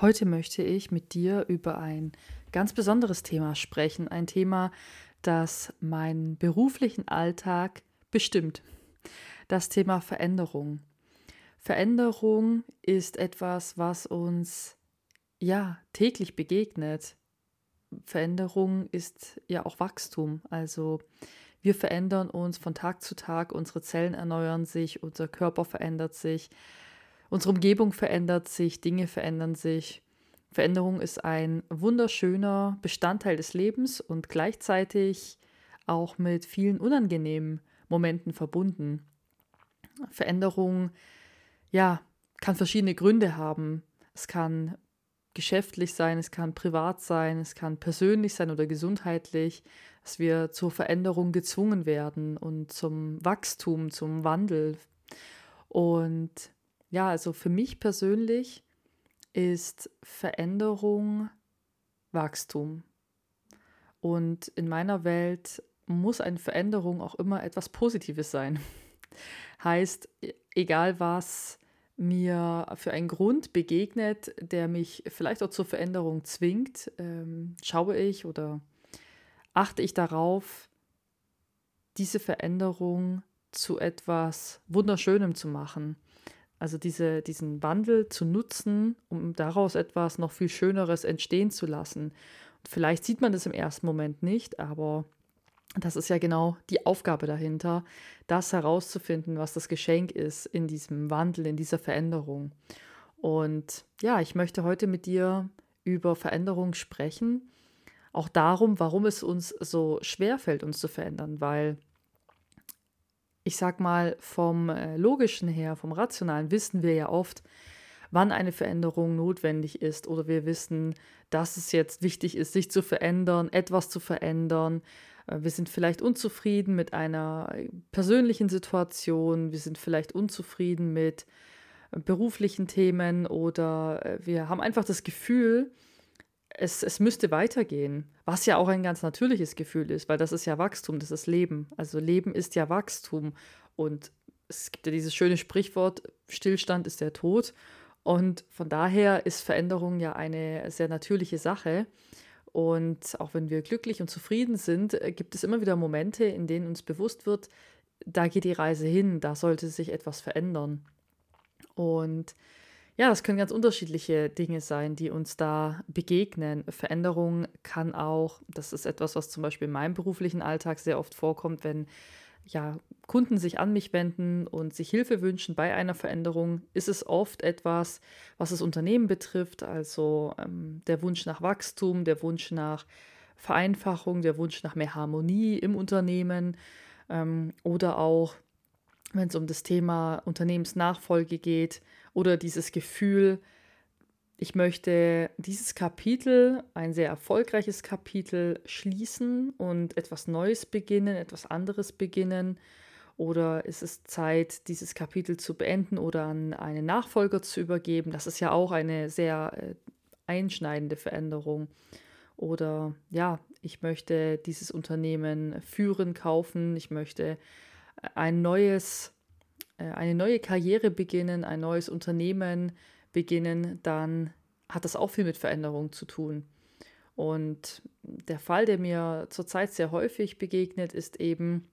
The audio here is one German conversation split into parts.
Heute möchte ich mit dir über ein ganz besonderes Thema sprechen. Ein Thema, das meinen beruflichen Alltag bestimmt. Das Thema Veränderung. Veränderung ist etwas, was uns ja täglich begegnet. Veränderung ist ja auch Wachstum. Also wir verändern uns von Tag zu Tag, unsere Zellen erneuern sich, unser Körper verändert sich. Unsere Umgebung verändert sich, Dinge verändern sich. Veränderung ist ein wunderschöner Bestandteil des Lebens und gleichzeitig auch mit vielen unangenehmen Momenten verbunden. Veränderung, ja, kann verschiedene Gründe haben. Es kann geschäftlich sein, es kann privat sein, es kann persönlich sein oder gesundheitlich, dass wir zur Veränderung gezwungen werden und zum Wachstum, zum Wandel. Und ja, also für mich persönlich ist Veränderung Wachstum. Und in meiner Welt muss eine Veränderung auch immer etwas Positives sein. heißt, e-, egal was mir für einen Grund begegnet, der mich vielleicht auch zur Veränderung zwingt, ähm, schaue ich oder achte ich darauf, diese Veränderung zu etwas Wunderschönem zu machen. Also diese, diesen Wandel zu nutzen, um daraus etwas noch viel Schöneres entstehen zu lassen. Vielleicht sieht man das im ersten Moment nicht, aber das ist ja genau die Aufgabe dahinter, das herauszufinden, was das Geschenk ist in diesem Wandel, in dieser Veränderung. Und ja, ich möchte heute mit dir über Veränderung sprechen. Auch darum, warum es uns so schwer fällt, uns zu verändern, weil ich sag mal, vom äh, logischen her, vom rationalen wissen wir ja oft, wann eine Veränderung notwendig ist oder wir wissen, dass es jetzt wichtig ist, sich zu verändern, etwas zu verändern. Äh, wir sind vielleicht unzufrieden mit einer äh, persönlichen Situation, wir sind vielleicht unzufrieden mit beruflichen Themen oder wir haben einfach das Gefühl, es, es müsste weitergehen, was ja auch ein ganz natürliches Gefühl ist, weil das ist ja Wachstum, das ist Leben. Also Leben ist ja Wachstum und es gibt ja dieses schöne Sprichwort, Stillstand ist der Tod. Und von daher ist Veränderung ja eine sehr natürliche Sache. Und auch wenn wir glücklich und zufrieden sind, gibt es immer wieder Momente, in denen uns bewusst wird, da geht die Reise hin, da sollte sich etwas verändern. Und ja, das können ganz unterschiedliche Dinge sein, die uns da begegnen. Veränderung kann auch, das ist etwas, was zum Beispiel in meinem beruflichen Alltag sehr oft vorkommt, wenn ja, Kunden sich an mich wenden und sich Hilfe wünschen bei einer Veränderung, ist es oft etwas, was das Unternehmen betrifft, also ähm, der Wunsch nach Wachstum, der Wunsch nach Vereinfachung, der Wunsch nach mehr Harmonie im Unternehmen ähm, oder auch, wenn es um das Thema Unternehmensnachfolge geht, oder dieses Gefühl, ich möchte dieses Kapitel, ein sehr erfolgreiches Kapitel, schließen und etwas Neues beginnen, etwas anderes beginnen. Oder ist es Zeit, dieses Kapitel zu beenden oder an einen Nachfolger zu übergeben? Das ist ja auch eine sehr äh, einschneidende Veränderung. Oder ja, ich möchte dieses Unternehmen führen, kaufen. Ich möchte ein neues äh, eine neue Karriere beginnen, ein neues Unternehmen beginnen, dann hat das auch viel mit Veränderung zu tun. Und der Fall, der mir zurzeit sehr häufig begegnet, ist eben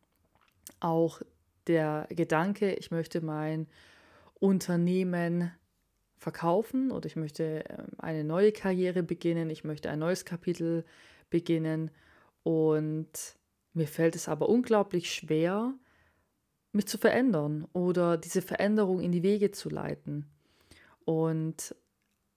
auch der Gedanke, ich möchte mein Unternehmen verkaufen oder ich möchte ähm, eine neue Karriere beginnen, ich möchte ein neues Kapitel beginnen und mir fällt es aber unglaublich schwer, mich zu verändern oder diese Veränderung in die Wege zu leiten. Und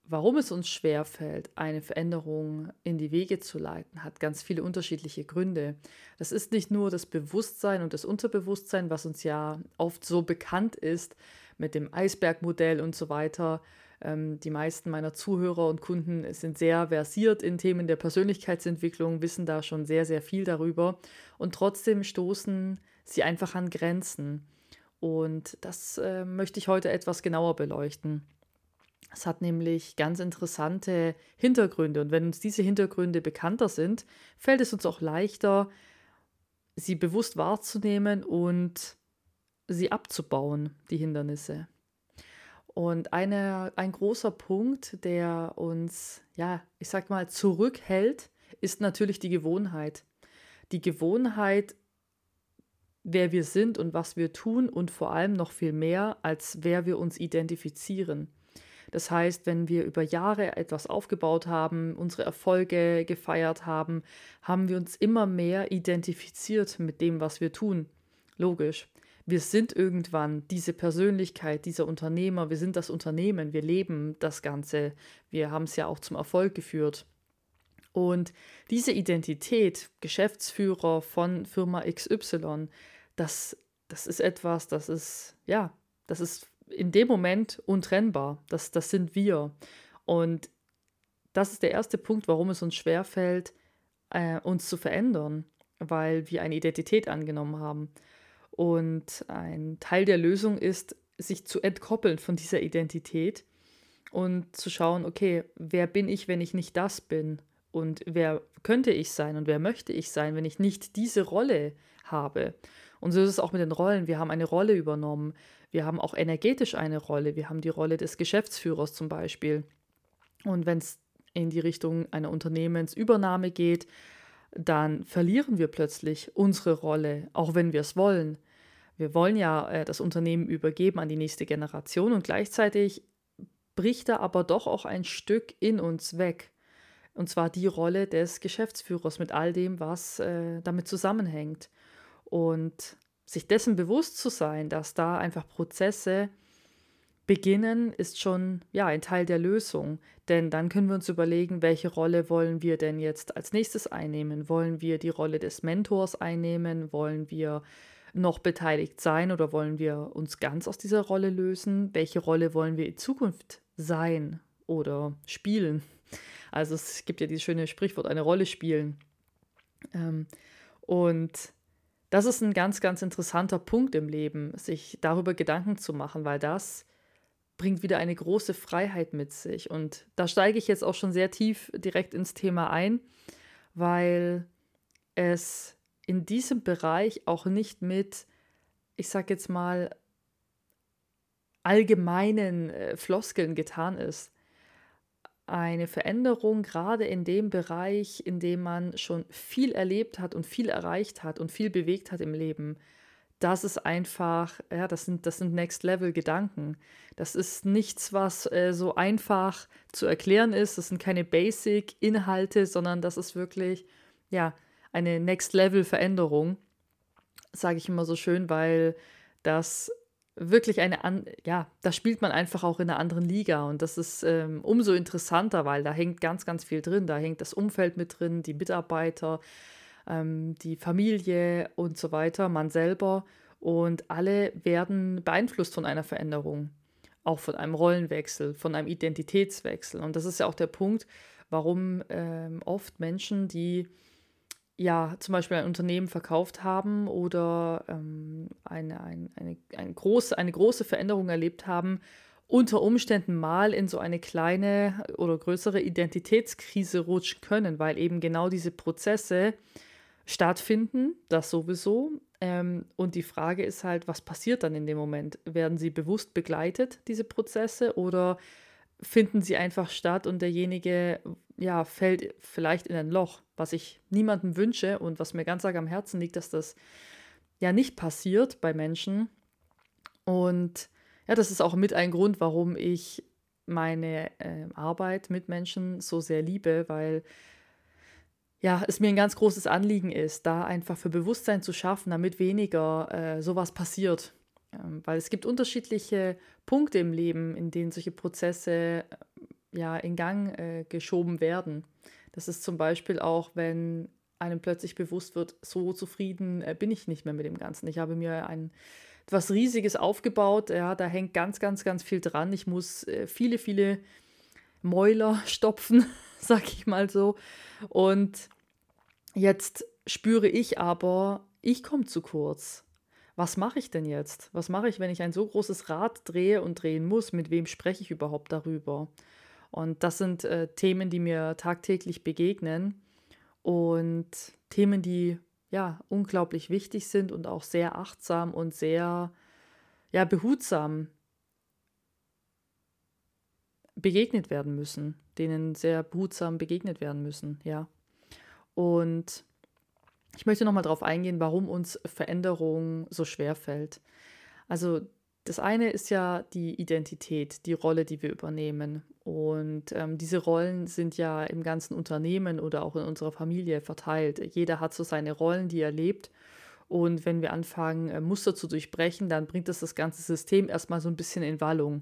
warum es uns schwer fällt, eine Veränderung in die Wege zu leiten, hat ganz viele unterschiedliche Gründe. Das ist nicht nur das Bewusstsein und das Unterbewusstsein, was uns ja oft so bekannt ist mit dem Eisbergmodell und so weiter. Ähm, die meisten meiner Zuhörer und Kunden sind sehr versiert in Themen der Persönlichkeitsentwicklung, wissen da schon sehr, sehr viel darüber. Und trotzdem stoßen sie einfach an Grenzen. Und das äh, möchte ich heute etwas genauer beleuchten. Es hat nämlich ganz interessante Hintergründe. Und wenn uns diese Hintergründe bekannter sind, fällt es uns auch leichter, sie bewusst wahrzunehmen und sie abzubauen, die Hindernisse. Und eine, ein großer Punkt, der uns, ja, ich sag mal, zurückhält, ist natürlich die Gewohnheit. Die Gewohnheit, wer wir sind und was wir tun und vor allem noch viel mehr, als wer wir uns identifizieren. Das heißt, wenn wir über Jahre etwas aufgebaut haben, unsere Erfolge gefeiert haben, haben wir uns immer mehr identifiziert mit dem, was wir tun. Logisch. Wir sind irgendwann diese Persönlichkeit, dieser Unternehmer, wir sind das Unternehmen, wir leben das Ganze, wir haben es ja auch zum Erfolg geführt. Und diese Identität, Geschäftsführer von Firma XY, das, das ist etwas, das ist, ja, das ist in dem Moment untrennbar. Das, das sind wir. Und das ist der erste Punkt, warum es uns schwerfällt, äh, uns zu verändern, weil wir eine Identität angenommen haben. Und ein Teil der Lösung ist, sich zu entkoppeln von dieser Identität und zu schauen, okay, wer bin ich, wenn ich nicht das bin? Und wer könnte ich sein und wer möchte ich sein, wenn ich nicht diese Rolle habe? Und so ist es auch mit den Rollen. Wir haben eine Rolle übernommen. Wir haben auch energetisch eine Rolle. Wir haben die Rolle des Geschäftsführers zum Beispiel. Und wenn es in die Richtung einer Unternehmensübernahme geht, dann verlieren wir plötzlich unsere Rolle, auch wenn wir es wollen. Wir wollen ja äh, das Unternehmen übergeben an die nächste Generation und gleichzeitig bricht da aber doch auch ein Stück in uns weg. Und zwar die Rolle des Geschäftsführers mit all dem, was äh, damit zusammenhängt. Und sich dessen bewusst zu sein, dass da einfach Prozesse beginnen, ist schon ja ein Teil der Lösung. Denn dann können wir uns überlegen, welche Rolle wollen wir denn jetzt als nächstes einnehmen? Wollen wir die Rolle des Mentors einnehmen? Wollen wir noch beteiligt sein oder wollen wir uns ganz aus dieser Rolle lösen? Welche Rolle wollen wir in Zukunft sein oder spielen? Also es gibt ja dieses schöne Sprichwort, eine Rolle spielen. Ähm, und das ist ein ganz, ganz interessanter Punkt im Leben, sich darüber Gedanken zu machen, weil das bringt wieder eine große Freiheit mit sich. Und da steige ich jetzt auch schon sehr tief direkt ins Thema ein, weil es in diesem Bereich auch nicht mit, ich sag jetzt mal, allgemeinen äh, Floskeln getan ist eine Veränderung, gerade in dem Bereich, in dem man schon viel erlebt hat und viel erreicht hat und viel bewegt hat im Leben, das ist einfach, ja, das sind, das sind Next-Level-Gedanken. Das ist nichts, was äh, so einfach zu erklären ist. Das sind keine Basic-Inhalte, sondern das ist wirklich, ja, eine Next-Level-Veränderung, sage ich immer so schön, weil das wirklich eine, an ja, da spielt man einfach auch in einer anderen Liga und das ist ähm, umso interessanter, weil da hängt ganz, ganz viel drin. Da hängt das Umfeld mit drin, die Mitarbeiter, ähm, die Familie und so weiter, man selber und alle werden beeinflusst von einer Veränderung, auch von einem Rollenwechsel, von einem Identitätswechsel. Und das ist ja auch der Punkt, warum ähm, oft Menschen, die ja zum Beispiel ein Unternehmen verkauft haben oder ähm, eine, eine, eine, eine, große, eine große Veränderung erlebt haben, unter Umständen mal in so eine kleine oder größere Identitätskrise rutschen können, weil eben genau diese Prozesse stattfinden, das sowieso. Ähm, und die Frage ist halt, was passiert dann in dem Moment? Werden sie bewusst begleitet, diese Prozesse, oder finden sie einfach statt und derjenige ja, fällt vielleicht in ein Loch, was ich niemandem wünsche und was mir ganz arg am Herzen liegt, dass das ja nicht passiert bei Menschen. Und ja, das ist auch mit ein Grund, warum ich meine äh, Arbeit mit Menschen so sehr liebe, weil ja, es mir ein ganz großes Anliegen ist, da einfach für Bewusstsein zu schaffen, damit weniger äh, sowas passiert. Ähm, weil es gibt unterschiedliche Punkte im Leben, in denen solche Prozesse äh, ja in Gang äh, geschoben werden. Das ist zum Beispiel auch, wenn einem plötzlich bewusst wird, so zufrieden äh, bin ich nicht mehr mit dem Ganzen. Ich habe mir ein etwas Riesiges aufgebaut, ja, da hängt ganz, ganz, ganz viel dran. Ich muss äh, viele, viele Mäuler stopfen, sag ich mal so. Und jetzt spüre ich aber, ich komme zu kurz was mache ich denn jetzt? Was mache ich, wenn ich ein so großes Rad drehe und drehen muss? Mit wem spreche ich überhaupt darüber? Und das sind äh, Themen, die mir tagtäglich begegnen und Themen, die ja unglaublich wichtig sind und auch sehr achtsam und sehr ja behutsam begegnet werden müssen, denen sehr behutsam begegnet werden müssen, ja. Und ich möchte nochmal darauf eingehen, warum uns Veränderung so schwer fällt. Also das eine ist ja die Identität, die Rolle, die wir übernehmen. Und ähm, diese Rollen sind ja im ganzen Unternehmen oder auch in unserer Familie verteilt. Jeder hat so seine Rollen, die er lebt. Und wenn wir anfangen, äh, Muster zu durchbrechen, dann bringt das das ganze System erstmal so ein bisschen in Wallung.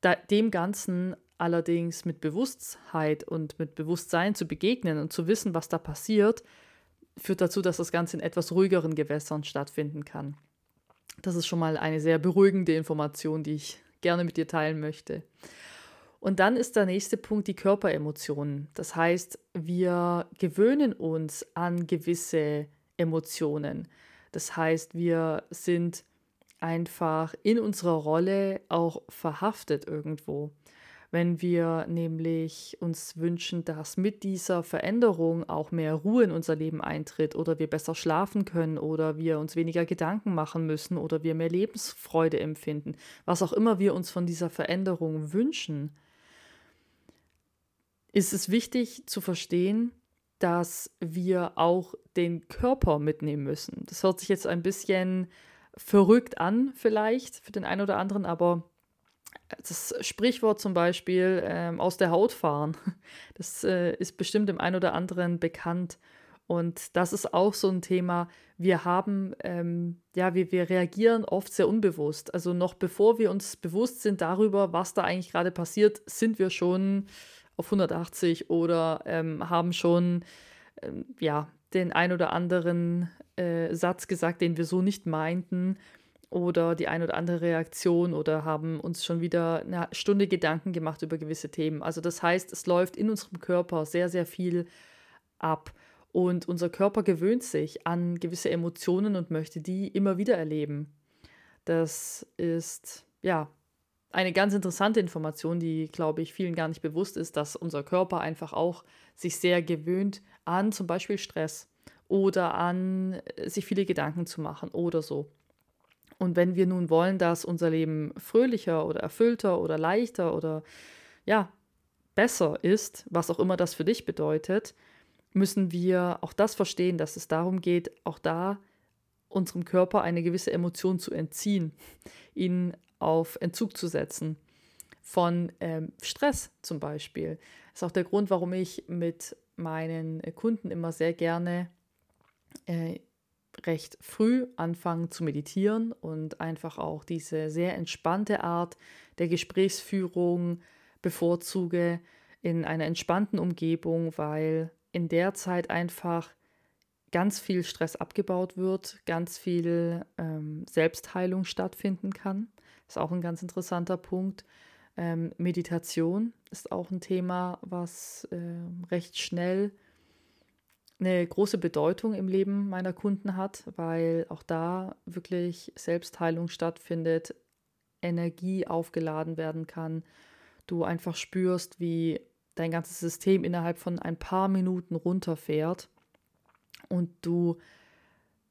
Da, dem Ganzen allerdings mit Bewusstheit und mit Bewusstsein zu begegnen und zu wissen, was da passiert, führt dazu, dass das Ganze in etwas ruhigeren Gewässern stattfinden kann. Das ist schon mal eine sehr beruhigende Information, die ich gerne mit dir teilen möchte. Und dann ist der nächste Punkt die Körperemotionen. Das heißt, wir gewöhnen uns an gewisse Emotionen. Das heißt, wir sind einfach in unserer Rolle auch verhaftet irgendwo. Wenn wir nämlich uns wünschen, dass mit dieser Veränderung auch mehr Ruhe in unser Leben eintritt oder wir besser schlafen können oder wir uns weniger Gedanken machen müssen oder wir mehr Lebensfreude empfinden, was auch immer wir uns von dieser Veränderung wünschen, ist es wichtig zu verstehen, dass wir auch den Körper mitnehmen müssen. Das hört sich jetzt ein bisschen verrückt an, vielleicht für den einen oder anderen, aber das Sprichwort zum Beispiel ähm, aus der Haut fahren, das äh, ist bestimmt dem einen oder anderen bekannt. Und das ist auch so ein Thema. Wir haben, ähm, ja, wir, wir reagieren oft sehr unbewusst. Also noch bevor wir uns bewusst sind darüber, was da eigentlich gerade passiert, sind wir schon auf 180 oder ähm, haben schon, ähm, ja, den ein oder anderen äh, Satz gesagt, den wir so nicht meinten oder die ein oder andere Reaktion oder haben uns schon wieder eine Stunde Gedanken gemacht über gewisse Themen. Also das heißt, es läuft in unserem Körper sehr, sehr viel ab und unser Körper gewöhnt sich an gewisse Emotionen und möchte die immer wieder erleben. Das ist ja eine ganz interessante Information, die, glaube ich, vielen gar nicht bewusst ist, dass unser Körper einfach auch sich sehr gewöhnt an zum Beispiel Stress oder an äh, sich viele Gedanken zu machen oder so. Und wenn wir nun wollen, dass unser Leben fröhlicher oder erfüllter oder leichter oder ja, besser ist, was auch immer das für dich bedeutet, müssen wir auch das verstehen, dass es darum geht, auch da unserem Körper eine gewisse Emotion zu entziehen, ihn auf Entzug zu setzen. Von ähm, Stress zum Beispiel. Das ist auch der Grund, warum ich mit meinen Kunden immer sehr gerne äh, recht früh anfangen zu meditieren und einfach auch diese sehr entspannte Art der Gesprächsführung bevorzuge in einer entspannten Umgebung, weil in der Zeit einfach ganz viel Stress abgebaut wird, ganz viel ähm, Selbstheilung stattfinden kann. Das ist auch ein ganz interessanter Punkt. Ähm, Meditation ist auch ein Thema, was äh, recht schnell eine große Bedeutung im Leben meiner Kunden hat, weil auch da wirklich Selbstheilung stattfindet, Energie aufgeladen werden kann, du einfach spürst, wie dein ganzes System innerhalb von ein paar Minuten runterfährt und du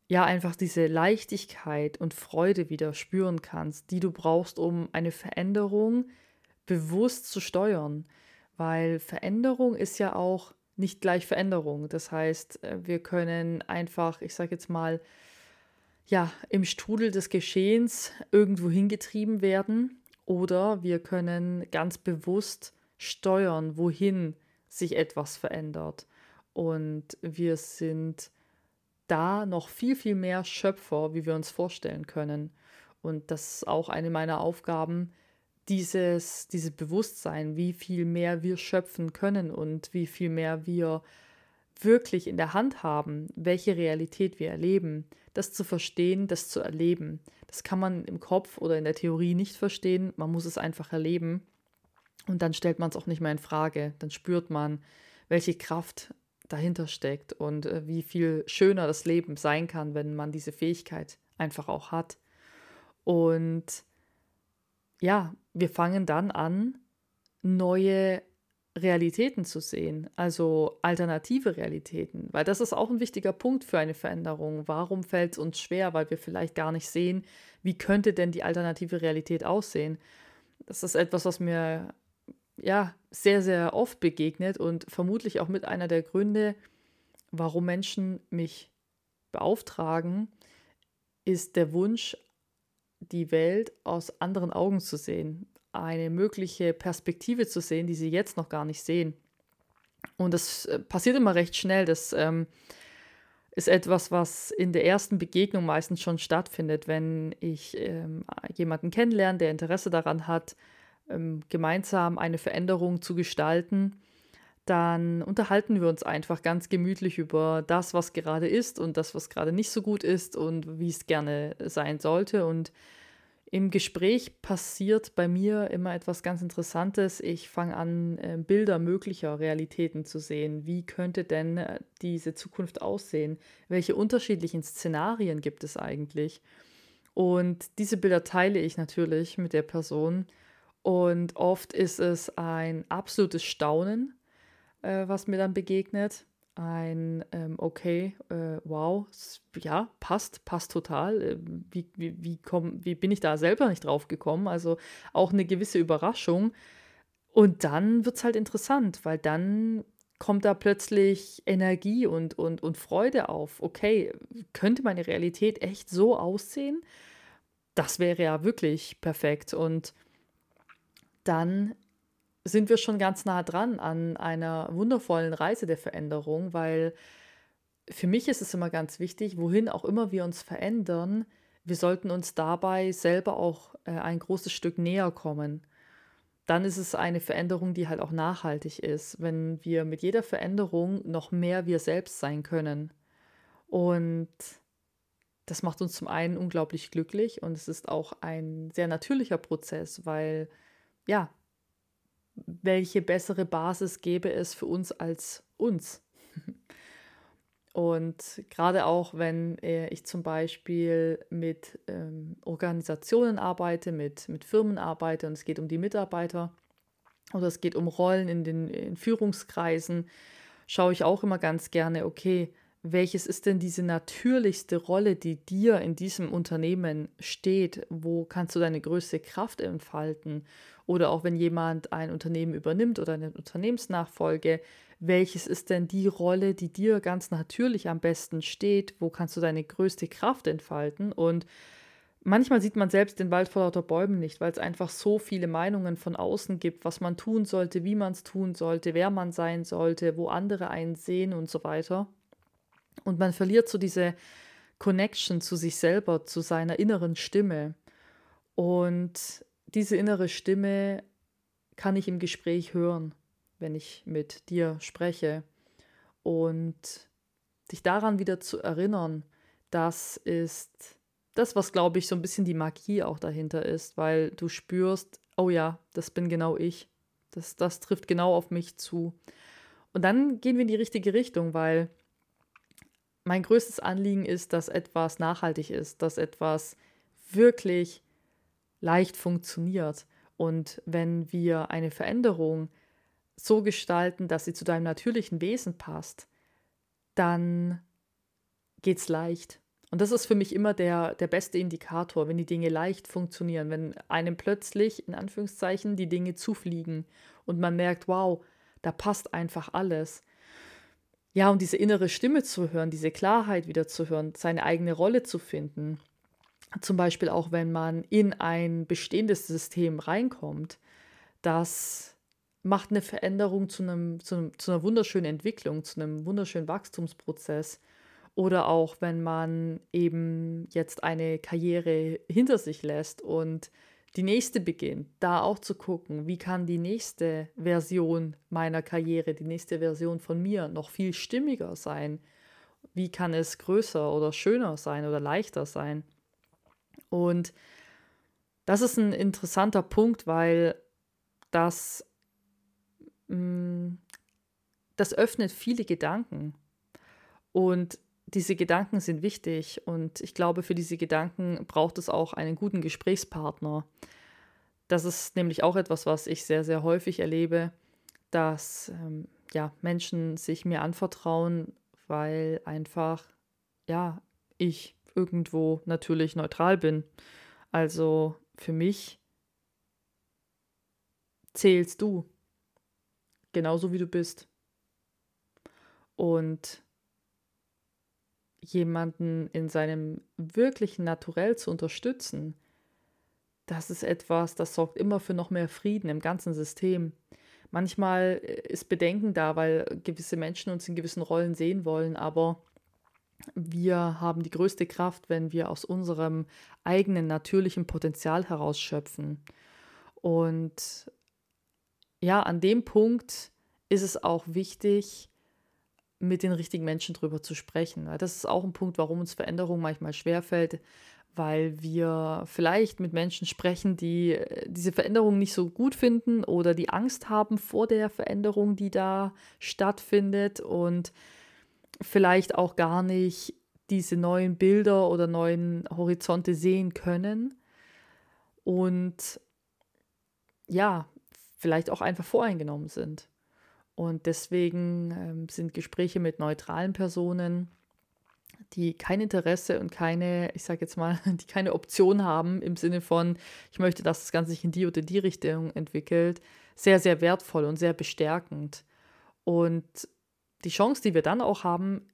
ja einfach diese Leichtigkeit und Freude wieder spüren kannst, die du brauchst, um eine Veränderung bewusst zu steuern. Weil Veränderung ist ja auch nicht gleich Veränderung. Das heißt, äh, wir können einfach, ich sage jetzt mal, ja, im Strudel des Geschehens irgendwo hingetrieben werden oder wir können ganz bewusst steuern, wohin sich etwas verändert. Und wir sind da noch viel, viel mehr Schöpfer, wie wir uns vorstellen können. Und das ist auch eine meiner Aufgaben, dieses, dieses Bewusstsein, wie viel mehr wir schöpfen können und wie viel mehr wir wirklich in der Hand haben, welche Realität wir erleben, das zu verstehen, das zu erleben. Das kann man im Kopf oder in der Theorie nicht verstehen, man muss es einfach erleben und dann stellt man es auch nicht mehr in Frage. Dann spürt man, welche Kraft dahinter steckt und äh, wie viel schöner das Leben sein kann, wenn man diese Fähigkeit einfach auch hat. Und ja, wir fangen dann an, neue Realitäten zu sehen, also alternative Realitäten, weil das ist auch ein wichtiger Punkt für eine Veränderung. Warum fällt es uns schwer? Weil wir vielleicht gar nicht sehen, wie könnte denn die alternative Realität aussehen. Das ist etwas, was mir ja sehr, sehr oft begegnet und vermutlich auch mit einer der Gründe, warum Menschen mich beauftragen, ist der Wunsch, die Welt aus anderen Augen zu sehen, eine mögliche Perspektive zu sehen, die sie jetzt noch gar nicht sehen. Und das äh, passiert immer recht schnell. Das ähm, ist etwas, was in der ersten Begegnung meistens schon stattfindet, wenn ich ähm, jemanden kennenlerne, der Interesse daran hat, ähm, gemeinsam eine Veränderung zu gestalten, dann unterhalten wir uns einfach ganz gemütlich über das, was gerade ist und das, was gerade nicht so gut ist und wie es gerne sein sollte. Und im Gespräch passiert bei mir immer etwas ganz Interessantes. Ich fange an, äh, Bilder möglicher Realitäten zu sehen. Wie könnte denn äh, diese Zukunft aussehen? Welche unterschiedlichen Szenarien gibt es eigentlich? Und diese Bilder teile ich natürlich mit der Person. Und oft ist es ein absolutes Staunen, äh, was mir dann begegnet ein ähm, okay, äh, wow, ja, passt, passt total. Äh, wie, wie, wie, komm, wie bin ich da selber nicht drauf gekommen? Also auch eine gewisse Überraschung. Und dann wird es halt interessant, weil dann kommt da plötzlich Energie und, und, und Freude auf. Okay, könnte meine Realität echt so aussehen? Das wäre ja wirklich perfekt. Und dann sind wir schon ganz nah dran an einer wundervollen Reise der Veränderung, weil für mich ist es immer ganz wichtig, wohin auch immer wir uns verändern, wir sollten uns dabei selber auch äh, ein großes Stück näher kommen. Dann ist es eine Veränderung, die halt auch nachhaltig ist, wenn wir mit jeder Veränderung noch mehr wir selbst sein können. Und das macht uns zum einen unglaublich glücklich und es ist auch ein sehr natürlicher Prozess, weil ja, welche bessere Basis gäbe es für uns als uns. Und gerade auch, wenn äh, ich zum Beispiel mit ähm, Organisationen arbeite, mit, mit Firmen arbeite und es geht um die Mitarbeiter oder es geht um Rollen in den in Führungskreisen, schaue ich auch immer ganz gerne, okay, welches ist denn diese natürlichste Rolle, die dir in diesem Unternehmen steht? Wo kannst du deine größte Kraft entfalten? Oder auch wenn jemand ein Unternehmen übernimmt oder eine Unternehmensnachfolge, welches ist denn die Rolle, die dir ganz natürlich am besten steht? Wo kannst du deine größte Kraft entfalten? Und manchmal sieht man selbst den Wald vor lauter Bäumen nicht, weil es einfach so viele Meinungen von außen gibt, was man tun sollte, wie man es tun sollte, wer man sein sollte, wo andere einen sehen und so weiter. Und man verliert so diese Connection zu sich selber, zu seiner inneren Stimme. Und diese innere Stimme kann ich im Gespräch hören, wenn ich mit dir spreche. Und dich daran wieder zu erinnern, das ist das, was, glaube ich, so ein bisschen die Magie auch dahinter ist, weil du spürst, oh ja, das bin genau ich. Das, das trifft genau auf mich zu. Und dann gehen wir in die richtige Richtung, weil mein größtes Anliegen ist, dass etwas nachhaltig ist, dass etwas wirklich leicht funktioniert. Und wenn wir eine Veränderung so gestalten, dass sie zu deinem natürlichen Wesen passt, dann geht es leicht. Und das ist für mich immer der, der beste Indikator, wenn die Dinge leicht funktionieren, wenn einem plötzlich, in Anführungszeichen, die Dinge zufliegen und man merkt, wow, da passt einfach alles. Ja, und diese innere Stimme zu hören, diese Klarheit wieder zu hören, seine eigene Rolle zu finden, zum Beispiel auch wenn man in ein bestehendes System reinkommt, das macht eine Veränderung zu, einem, zu, einem, zu einer wunderschönen Entwicklung, zu einem wunderschönen Wachstumsprozess. Oder auch wenn man eben jetzt eine Karriere hinter sich lässt und die nächste beginnt, da auch zu gucken, wie kann die nächste Version meiner Karriere, die nächste Version von mir noch viel stimmiger sein? Wie kann es größer oder schöner sein oder leichter sein? Und das ist ein interessanter Punkt, weil das, mh, mm, das öffnet viele Gedanken. Und diese Gedanken sind wichtig. Und ich glaube, für diese Gedanken braucht es auch einen guten Gesprächspartner. Das ist nämlich auch etwas, was ich sehr, sehr häufig erlebe, dass ähm, ja, Menschen sich mir anvertrauen, weil einfach, ja, ich irgendwo natürlich neutral bin. Also für mich zählst du. genauso wie du bist. Und jemanden in seinem wirklichen Naturell zu unterstützen, das ist etwas, das sorgt immer für noch mehr Frieden im ganzen System. Manchmal äh, ist Bedenken da, weil gewisse Menschen uns in gewissen Rollen sehen wollen, aber wir haben die größte Kraft, wenn wir aus unserem eigenen natürlichen Potenzial herausschöpfen. Und ja, an dem Punkt ist es auch wichtig, mit den richtigen Menschen drüber zu sprechen. Das ist auch ein Punkt, warum uns Veränderung manchmal schwerfällt, weil wir vielleicht mit Menschen sprechen, die äh, diese Veränderung nicht so gut finden oder die Angst haben vor der Veränderung, die da stattfindet und vielleicht auch gar nicht diese neuen Bilder oder neuen Horizonte sehen können und ja, vielleicht auch einfach voreingenommen sind. Und deswegen ähm, sind Gespräche mit neutralen Personen, die kein Interesse und keine, ich sage jetzt mal, die keine Option haben im Sinne von, ich möchte, dass das Ganze sich in die oder die Richtung entwickelt, sehr, sehr wertvoll und sehr bestärkend. Und die Chance, die wir dann auch haben,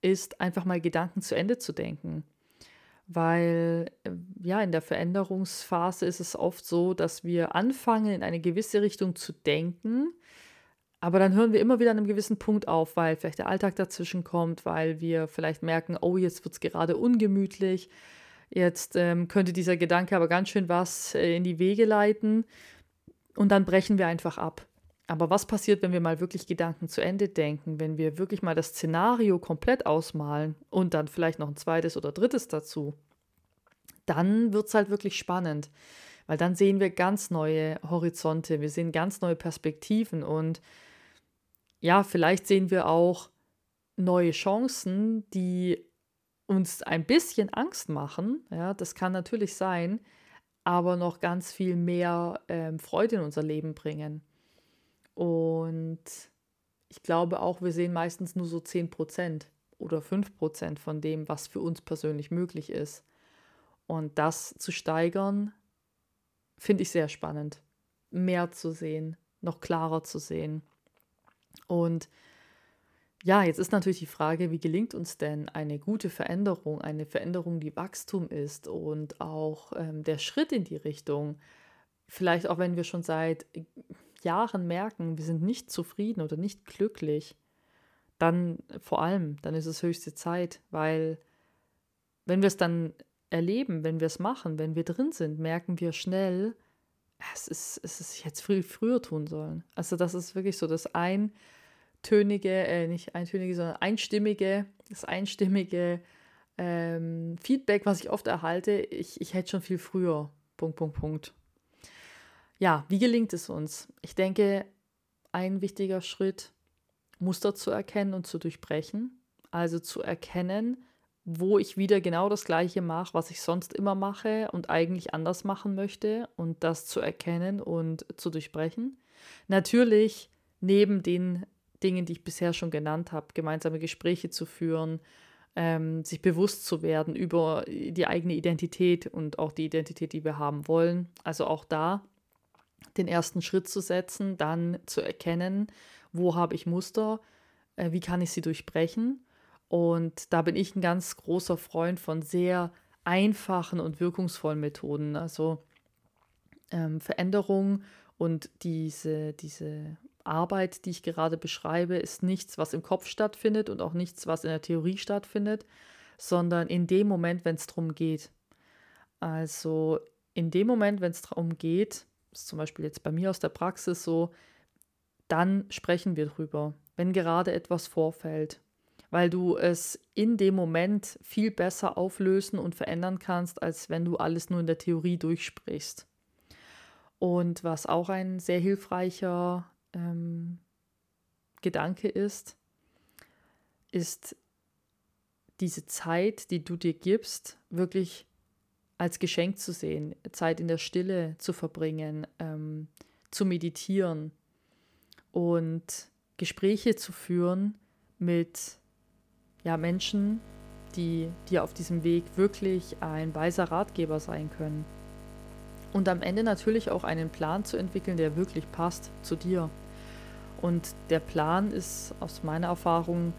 ist einfach mal Gedanken zu Ende zu denken. Weil äh, ja, in der Veränderungsphase ist es oft so, dass wir anfangen, in eine gewisse Richtung zu denken, aber dann hören wir immer wieder an einem gewissen Punkt auf, weil vielleicht der Alltag dazwischen kommt, weil wir vielleicht merken, oh, jetzt wird es gerade ungemütlich, jetzt ähm, könnte dieser Gedanke aber ganz schön was äh, in die Wege leiten und dann brechen wir einfach ab. Aber was passiert, wenn wir mal wirklich Gedanken zu Ende denken, wenn wir wirklich mal das Szenario komplett ausmalen und dann vielleicht noch ein zweites oder drittes dazu? Dann wird es halt wirklich spannend, weil dann sehen wir ganz neue Horizonte, wir sehen ganz neue Perspektiven und ja, vielleicht sehen wir auch neue Chancen, die uns ein bisschen Angst machen. Ja, das kann natürlich sein, aber noch ganz viel mehr ähm, Freude in unser Leben bringen. Und ich glaube auch, wir sehen meistens nur so 10% oder 5% von dem, was für uns persönlich möglich ist. Und das zu steigern, finde ich sehr spannend. Mehr zu sehen, noch klarer zu sehen. Und ja, jetzt ist natürlich die Frage, wie gelingt uns denn eine gute Veränderung, eine Veränderung, die Wachstum ist und auch ähm, der Schritt in die Richtung, vielleicht auch wenn wir schon seit Jahren merken, wir sind nicht zufrieden oder nicht glücklich, dann vor allem, dann ist es höchste Zeit, weil wenn wir es dann erleben, wenn wir es machen, wenn wir drin sind, merken wir schnell, es ist, es ist jetzt viel früher tun sollen. Also das ist wirklich so das eintönige, äh, nicht eintönige, sondern einstimmige, das einstimmige ähm, Feedback, was ich oft erhalte, ich, ich hätte schon viel früher. Punkt, Punkt, Punkt. Ja, wie gelingt es uns? Ich denke, ein wichtiger Schritt, Muster zu erkennen und zu durchbrechen. Also zu erkennen, wo ich wieder genau das Gleiche mache, was ich sonst immer mache und eigentlich anders machen möchte und das zu erkennen und zu durchbrechen. Natürlich neben den Dingen, die ich bisher schon genannt habe, gemeinsame Gespräche zu führen, ähm, sich bewusst zu werden über die eigene Identität und auch die Identität, die wir haben wollen. Also auch da den ersten Schritt zu setzen, dann zu erkennen, wo habe ich Muster, äh, wie kann ich sie durchbrechen. Und da bin ich ein ganz großer Freund von sehr einfachen und wirkungsvollen Methoden. Also ähm, Veränderung und diese, diese Arbeit, die ich gerade beschreibe, ist nichts, was im Kopf stattfindet und auch nichts, was in der Theorie stattfindet, sondern in dem Moment, wenn es darum geht. Also in dem Moment, wenn es darum geht, ist zum Beispiel jetzt bei mir aus der Praxis so, dann sprechen wir drüber, wenn gerade etwas vorfällt, weil du es in dem Moment viel besser auflösen und verändern kannst, als wenn du alles nur in der Theorie durchsprichst. Und was auch ein sehr hilfreicher ähm, Gedanke ist, ist diese Zeit, die du dir gibst, wirklich als Geschenk zu sehen, Zeit in der Stille zu verbringen, ähm, zu meditieren und Gespräche zu führen mit ja, Menschen, die dir auf diesem Weg wirklich ein weiser Ratgeber sein können. Und am Ende natürlich auch einen Plan zu entwickeln, der wirklich passt zu dir. Und der Plan ist aus meiner Erfahrung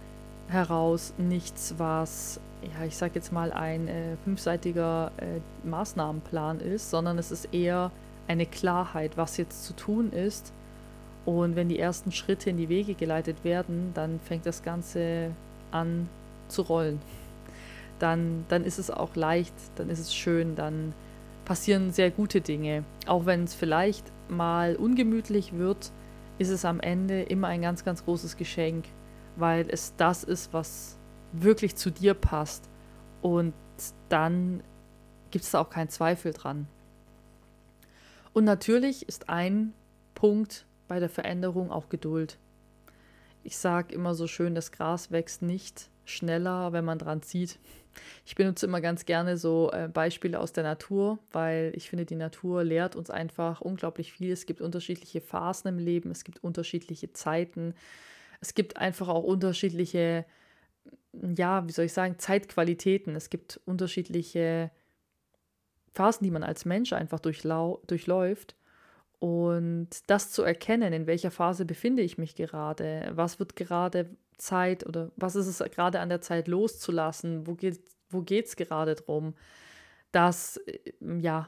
heraus nichts, was, ja, ich sag jetzt mal, ein äh, fünfseitiger äh, Maßnahmenplan ist, sondern es ist eher eine Klarheit, was jetzt zu tun ist. Und wenn die ersten Schritte in die Wege geleitet werden, dann fängt das Ganze an zu rollen. Dann, dann ist es auch leicht, dann ist es schön, dann passieren sehr gute Dinge. Auch wenn es vielleicht mal ungemütlich wird, ist es am Ende immer ein ganz, ganz großes Geschenk, weil es das ist, was wirklich zu dir passt. Und dann gibt es da auch keinen Zweifel dran. Und natürlich ist ein Punkt bei der Veränderung auch Geduld. Ich sage immer so schön, das Gras wächst nicht schneller, wenn man dran zieht. Ich benutze immer ganz gerne so äh, Beispiele aus der Natur, weil ich finde, die Natur lehrt uns einfach unglaublich viel. Es gibt unterschiedliche Phasen im Leben, es gibt unterschiedliche Zeiten, es gibt einfach auch unterschiedliche, ja, wie soll ich sagen, Zeitqualitäten. Es gibt unterschiedliche Phasen, die man als Mensch einfach durchläuft. Und das zu erkennen, in welcher Phase befinde ich mich gerade, was wird gerade Zeit oder was ist es gerade an der Zeit loszulassen, wo geht es wo geht's gerade drum, das äh, ja,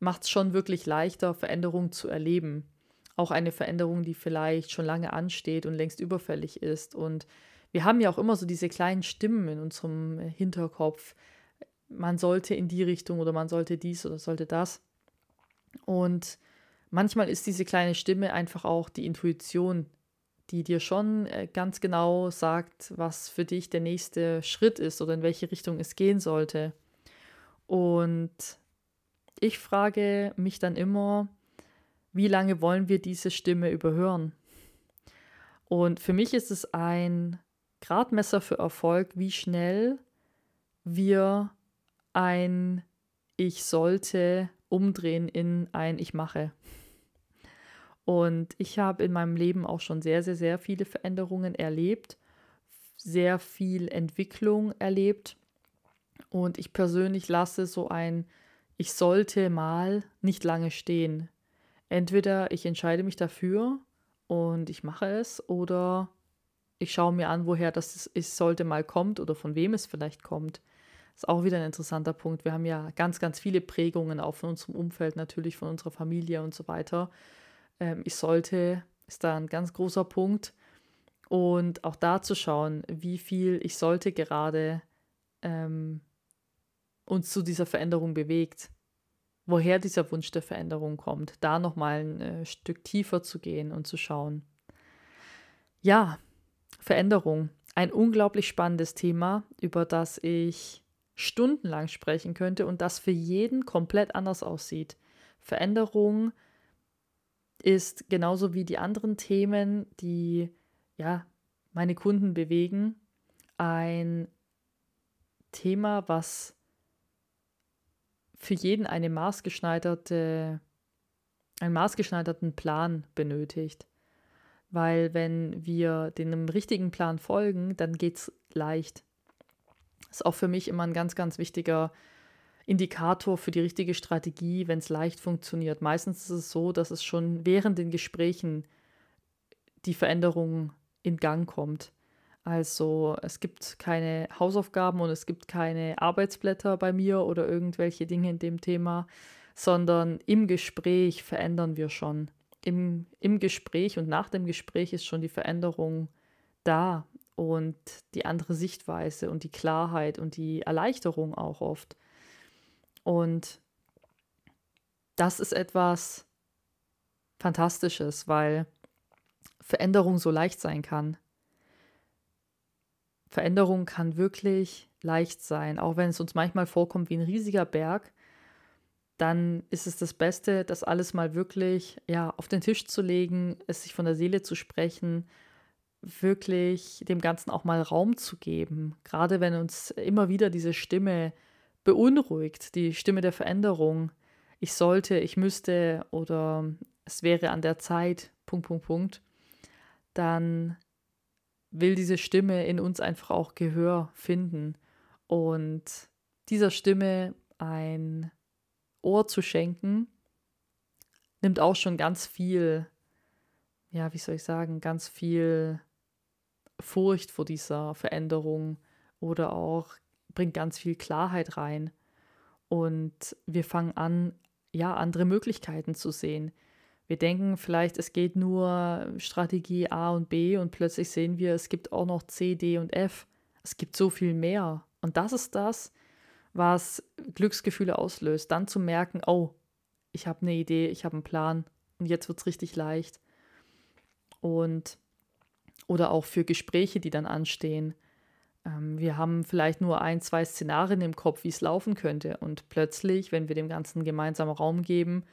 macht es schon wirklich leichter, Veränderungen zu erleben. Auch eine Veränderung, die vielleicht schon lange ansteht und längst überfällig ist. Und wir haben ja auch immer so diese kleinen Stimmen in unserem Hinterkopf. Man sollte in die Richtung oder man sollte dies oder sollte das. Und manchmal ist diese kleine Stimme einfach auch die Intuition, die dir schon äh, ganz genau sagt, was für dich der nächste Schritt ist oder in welche Richtung es gehen sollte. Und ich frage mich dann immer, wie lange wollen wir diese Stimme überhören? Und für mich ist es ein Gradmesser für Erfolg, wie schnell wir ein Ich sollte umdrehen in ein Ich mache. Und ich habe in meinem Leben auch schon sehr, sehr, sehr viele Veränderungen erlebt, sehr viel Entwicklung erlebt. Und ich persönlich lasse so ein Ich sollte mal nicht lange stehen. Entweder ich entscheide mich dafür und ich mache es oder ich schaue mir an, woher das Ich sollte mal kommt oder von wem es vielleicht kommt. Ist auch wieder ein interessanter Punkt. Wir haben ja ganz, ganz viele Prägungen auch von unserem Umfeld, natürlich von unserer Familie und so weiter ähm, ich sollte, ist da ein ganz großer Punkt. Und auch da zu schauen, wie viel ich sollte gerade ähm, uns zu dieser Veränderung bewegt. Woher dieser Wunsch der Veränderung kommt. Da nochmal ein äh, Stück tiefer zu gehen und zu schauen. Ja, Veränderung. Ein unglaublich spannendes Thema, über das ich stundenlang sprechen könnte und das für jeden komplett anders aussieht. Veränderung ist genauso wie die anderen Themen, die ja meine Kunden bewegen, ein Thema, was für jeden eine maßgeschneiderte, einen maßgeschneiderten Plan benötigt. Weil wenn wir dem richtigen Plan folgen, dann geht es leicht. Ist auch für mich immer ein ganz, ganz wichtiger Indikator für die richtige Strategie, wenn es leicht funktioniert. Meistens ist es so, dass es schon während den Gesprächen die Veränderung in Gang kommt. Also es gibt keine Hausaufgaben und es gibt keine Arbeitsblätter bei mir oder irgendwelche Dinge in dem Thema, sondern im Gespräch verändern wir schon. Im, Im Gespräch und nach dem Gespräch ist schon die Veränderung da und die andere Sichtweise und die Klarheit und die Erleichterung auch oft. Und das ist etwas Fantastisches, weil Veränderung so leicht sein kann. Veränderung kann wirklich leicht sein, auch wenn es uns manchmal vorkommt wie ein riesiger Berg. Dann ist es das Beste, das alles mal wirklich ja, auf den Tisch zu legen, es sich von der Seele zu sprechen, wirklich dem Ganzen auch mal Raum zu geben. Gerade wenn uns immer wieder diese Stimme beunruhigt, die Stimme der Veränderung. Ich sollte, ich müsste oder es wäre an der Zeit, Punkt, Punkt, Punkt, dann will diese Stimme in uns einfach auch Gehör finden und dieser Stimme ein Ohr zu schenken, nimmt auch schon ganz viel ja, wie soll ich sagen, ganz viel Furcht vor dieser Veränderung oder auch bringt ganz viel Klarheit rein. Und wir fangen an, ja, andere Möglichkeiten zu sehen. Wir denken vielleicht, es geht nur Strategie A und B und plötzlich sehen wir, es gibt auch noch C, D und F. Es gibt so viel mehr. Und das ist das, was Glücksgefühle auslöst. Dann zu merken, oh, ich habe eine Idee, ich habe einen Plan und jetzt wird es richtig leicht. Und oder auch für Gespräche, die dann anstehen. Ähm, wir haben vielleicht nur ein, zwei Szenarien im Kopf, wie es laufen könnte. Und plötzlich, wenn wir dem Ganzen gemeinsam Raum geben,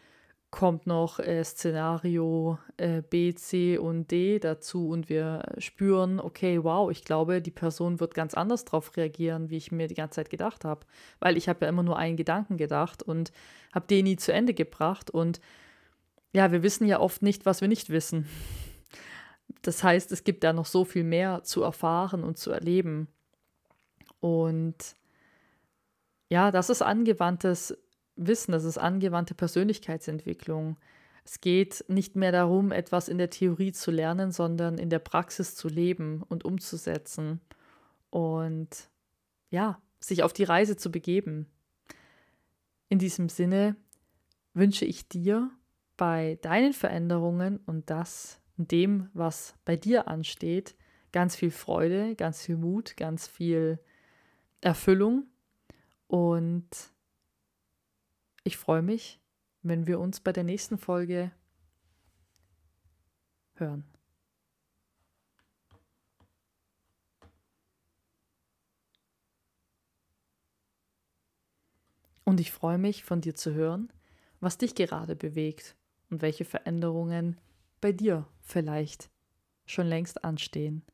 kommt noch äh, Szenario äh, B, C und D dazu und wir spüren, okay, wow, ich glaube, die Person wird ganz anders darauf reagieren, wie ich mir die ganze Zeit gedacht habe. Weil ich habe ja immer nur einen Gedanken gedacht und habe den nie zu Ende gebracht. Und ja, wir wissen ja oft nicht, was wir nicht wissen. Das heißt, es gibt da noch so viel mehr zu erfahren und zu erleben. Und ja, das ist angewandtes Wissen, das ist angewandte Persönlichkeitsentwicklung. Es geht nicht mehr darum, etwas in der Theorie zu lernen, sondern in der Praxis zu leben und umzusetzen. Und ja, sich auf die Reise zu begeben. In diesem Sinne wünsche ich dir bei deinen Veränderungen und das dem, was bei dir ansteht, ganz viel Freude, ganz viel Mut, ganz viel Erfüllung. Und ich freue mich, wenn wir uns bei der nächsten Folge hören. Und ich freue mich, von dir zu hören, was dich gerade bewegt und welche Veränderungen bei dir vielleicht schon längst anstehen.